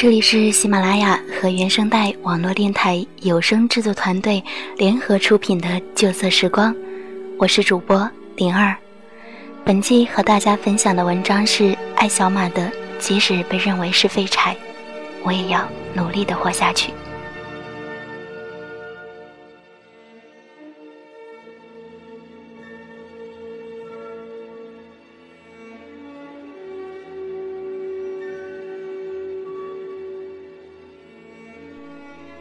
这里是喜马拉雅和原声带网络电台有声制作团队联合出品的《旧色时光》，我是主播灵儿。本期和大家分享的文章是爱小马的《即使被认为是废柴，我也要努力的活下去》。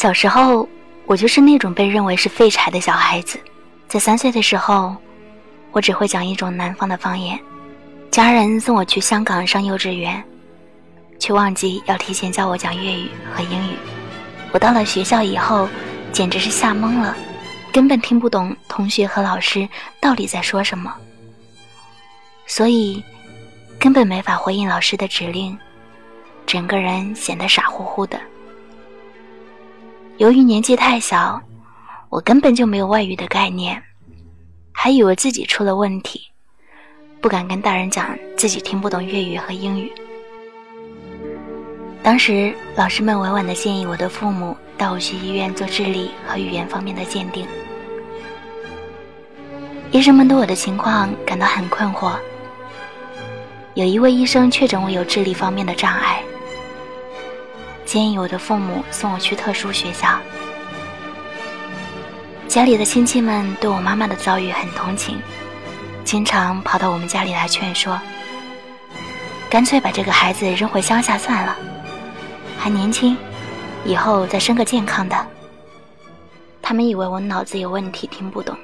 小时候，我就是那种被认为是废柴的小孩子。在三岁的时候，我只会讲一种南方的方言。家人送我去香港上幼稚园，却忘记要提前教我讲粤语和英语。我到了学校以后，简直是吓懵了，根本听不懂同学和老师到底在说什么，所以根本没法回应老师的指令，整个人显得傻乎乎的。由于年纪太小，我根本就没有外语的概念，还以为自己出了问题，不敢跟大人讲自己听不懂粤语和英语。当时老师们委婉的建议我的父母带我去医院做智力和语言方面的鉴定。医生们对我的情况感到很困惑，有一位医生确诊我有智力方面的障碍。建议我的父母送我去特殊学校。家里的亲戚们对我妈妈的遭遇很同情，经常跑到我们家里来劝说，干脆把这个孩子扔回乡下算了，还年轻，以后再生个健康的。他们以为我脑子有问题，听不懂，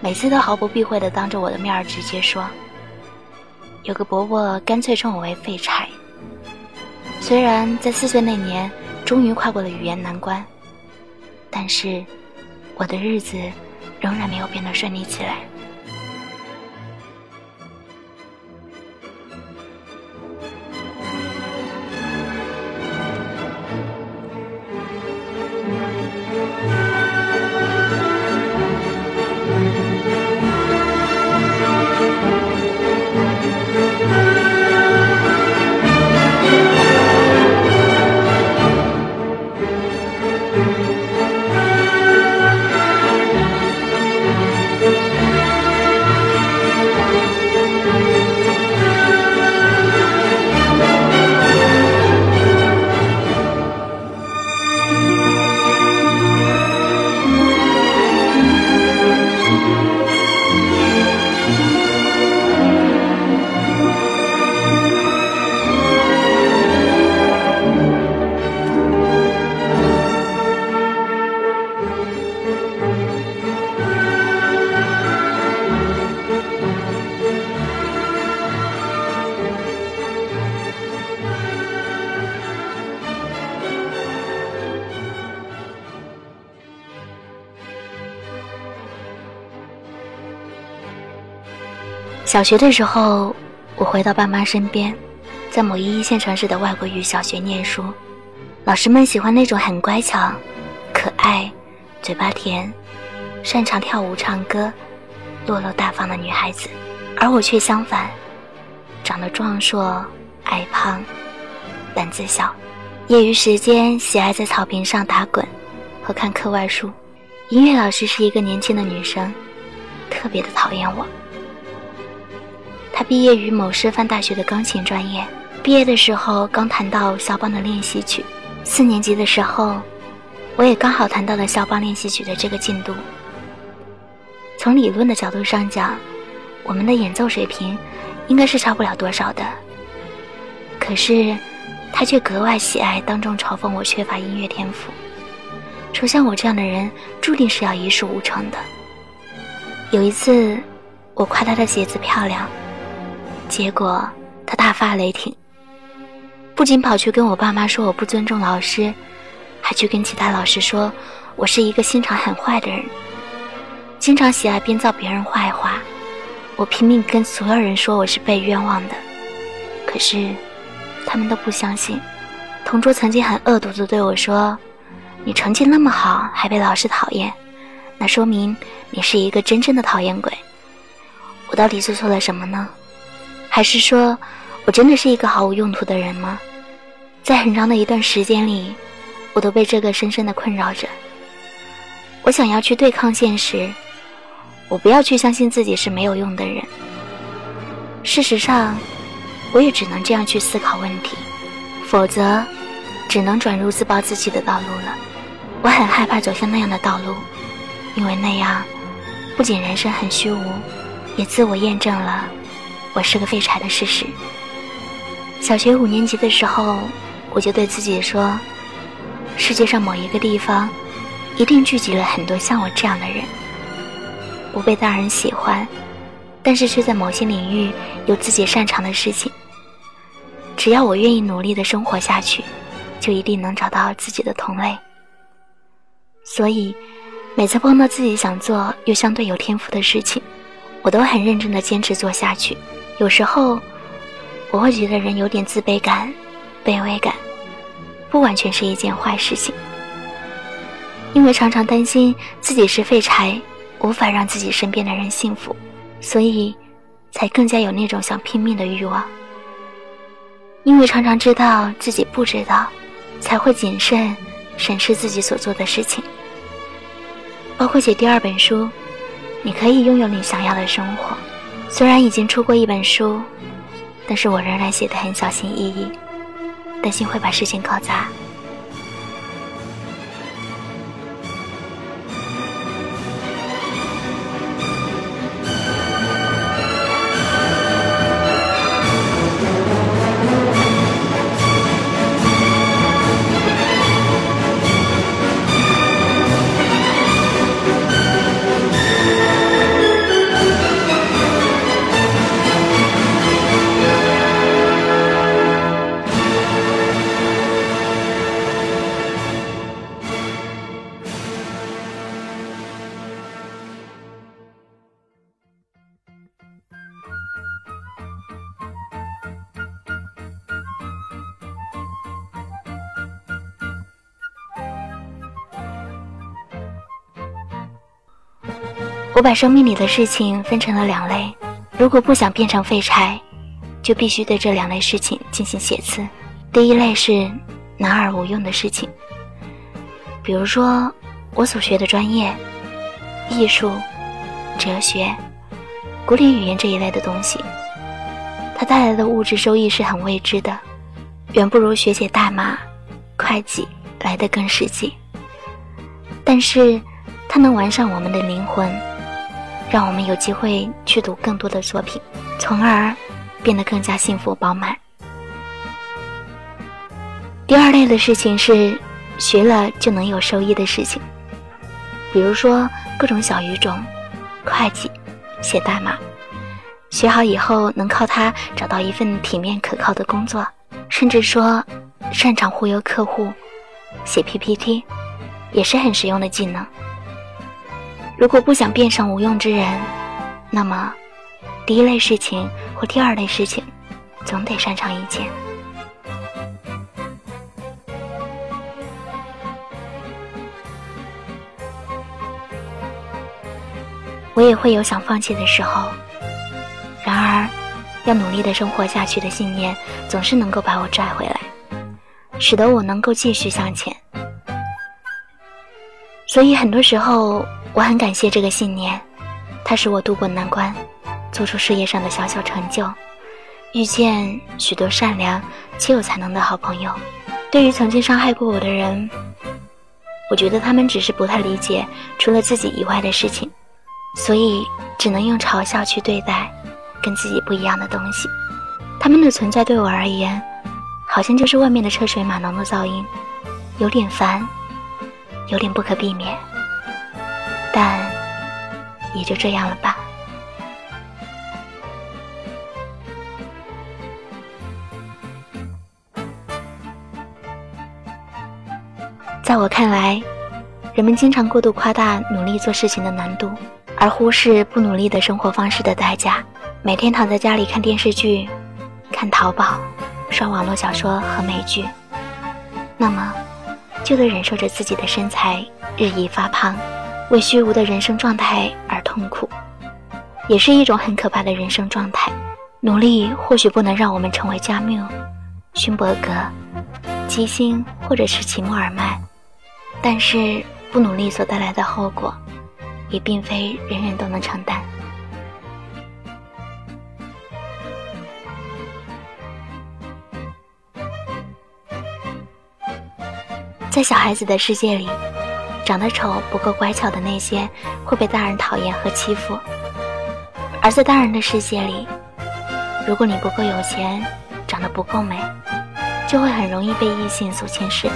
每次都毫不避讳的当着我的面儿直接说。有个伯伯干脆称我为废柴。虽然在四岁那年终于跨过了语言难关，但是我的日子仍然没有变得顺利起来。小学的时候，我回到爸妈身边，在某一一线城市的外国语小学念书。老师们喜欢那种很乖巧、可爱、嘴巴甜、擅长跳舞、唱歌、落落大方的女孩子，而我却相反，长得壮硕、矮胖、胆子小。业余时间喜爱在草坪上打滚和看课外书。音乐老师是一个年轻的女生，特别的讨厌我。他毕业于某师范大学的钢琴专业，毕业的时候刚弹到肖邦的练习曲。四年级的时候，我也刚好弹到了肖邦练习曲的这个进度。从理论的角度上讲，我们的演奏水平应该是差不了多少的。可是，他却格外喜爱当众嘲讽我缺乏音乐天赋，说像我这样的人注定是要一事无成的。有一次，我夸他的鞋子漂亮。结果他大发雷霆，不仅跑去跟我爸妈说我不尊重老师，还去跟其他老师说我是一个心肠很坏的人，经常喜爱编造别人坏话。我拼命跟所有人说我是被冤枉的，可是他们都不相信。同桌曾经很恶毒的对我说：“你成绩那么好，还被老师讨厌，那说明你是一个真正的讨厌鬼。”我到底做错了什么呢？还是说，我真的是一个毫无用途的人吗？在很长的一段时间里，我都被这个深深的困扰着。我想要去对抗现实，我不要去相信自己是没有用的人。事实上，我也只能这样去思考问题，否则，只能转入自暴自弃的道路了。我很害怕走向那样的道路，因为那样，不仅人生很虚无，也自我验证了我是个废柴的事实。小学五年级的时候。我就对自己说：“世界上某一个地方，一定聚集了很多像我这样的人，不被大人喜欢，但是却在某些领域有自己擅长的事情。只要我愿意努力的生活下去，就一定能找到自己的同类。所以，每次碰到自己想做又相对有天赋的事情，我都很认真的坚持做下去。有时候，我会觉得人有点自卑感。”卑微感，不完全是一件坏事情，因为常常担心自己是废柴，无法让自己身边的人幸福，所以才更加有那种想拼命的欲望。因为常常知道自己不知道，才会谨慎审视自己所做的事情。包括写第二本书，你可以拥有你想要的生活。虽然已经出过一本书，但是我仍然写得很小心翼翼。担心会把事情搞砸。我把生命里的事情分成了两类，如果不想变成废柴，就必须对这两类事情进行写词。第一类是男而无用的事情，比如说我所学的专业，艺术、哲学、古典语言这一类的东西，它带来的物质收益是很未知的，远不如学写代码、会计来的更实际。但是，它能完善我们的灵魂。让我们有机会去读更多的作品，从而变得更加幸福饱满。第二类的事情是学了就能有收益的事情，比如说各种小语种、会计、写代码，学好以后能靠它找到一份体面可靠的工作，甚至说擅长忽悠客户、写 PPT，也是很实用的技能。如果不想变成无用之人，那么第一类事情或第二类事情，总得擅长一件。我也会有想放弃的时候，然而要努力的生活下去的信念，总是能够把我拽回来，使得我能够继续向前。所以很多时候。我很感谢这个信念，它使我渡过难关，做出事业上的小小成就，遇见许多善良且有才能的好朋友。对于曾经伤害过我的人，我觉得他们只是不太理解除了自己以外的事情，所以只能用嘲笑去对待跟自己不一样的东西。他们的存在对我而言，好像就是外面的车水马龙的噪音，有点烦，有点不可避免。但也就这样了吧。在我看来，人们经常过度夸大努力做事情的难度，而忽视不努力的生活方式的代价。每天躺在家里看电视剧、看淘宝、刷网络小说和美剧，那么就得忍受着自己的身材日益发胖。为虚无的人生状态而痛苦，也是一种很可怕的人生状态。努力或许不能让我们成为加缪、勋伯格、基辛或者是齐默尔曼，但是不努力所带来的后果，也并非人人都能承担。在小孩子的世界里，长得丑、不够乖巧的那些会被大人讨厌和欺负；而在大人的世界里，如果你不够有钱，长得不够美，就会很容易被异性所轻视。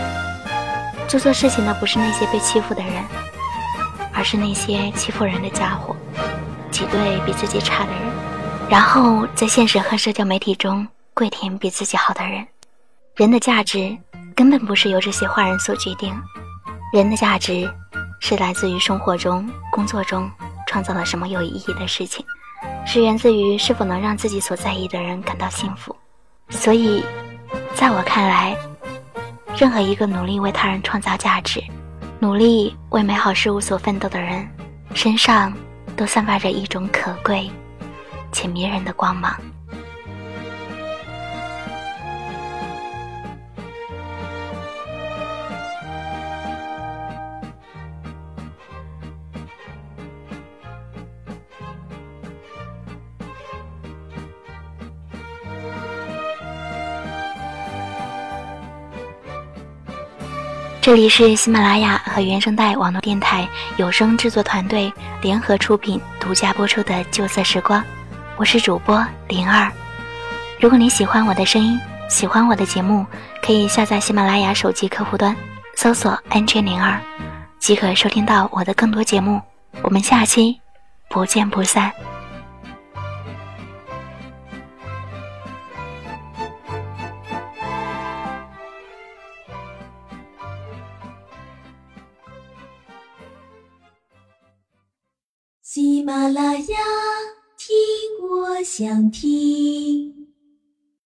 做错事情的不是那些被欺负的人，而是那些欺负人的家伙，挤兑比自己差的人，然后在现实和社交媒体中跪舔比自己好的人。人的价值根本不是由这些坏人所决定，人的价值是来自于生活中、工作中创造了什么有意义的事情，是源自于是否能让自己所在意的人感到幸福。所以，在我看来，任何一个努力为他人创造价值、努力为美好事物所奋斗的人，身上都散发着一种可贵且迷人的光芒。这里是喜马拉雅和原声带网络电台有声制作团队联合出品、独家播出的《旧色时光》，我是主播灵儿。如果你喜欢我的声音，喜欢我的节目，可以下载喜马拉雅手机客户端，搜索 “nj 灵儿”，即可收听到我的更多节目。我们下期不见不散。啦啦呀，听我想听。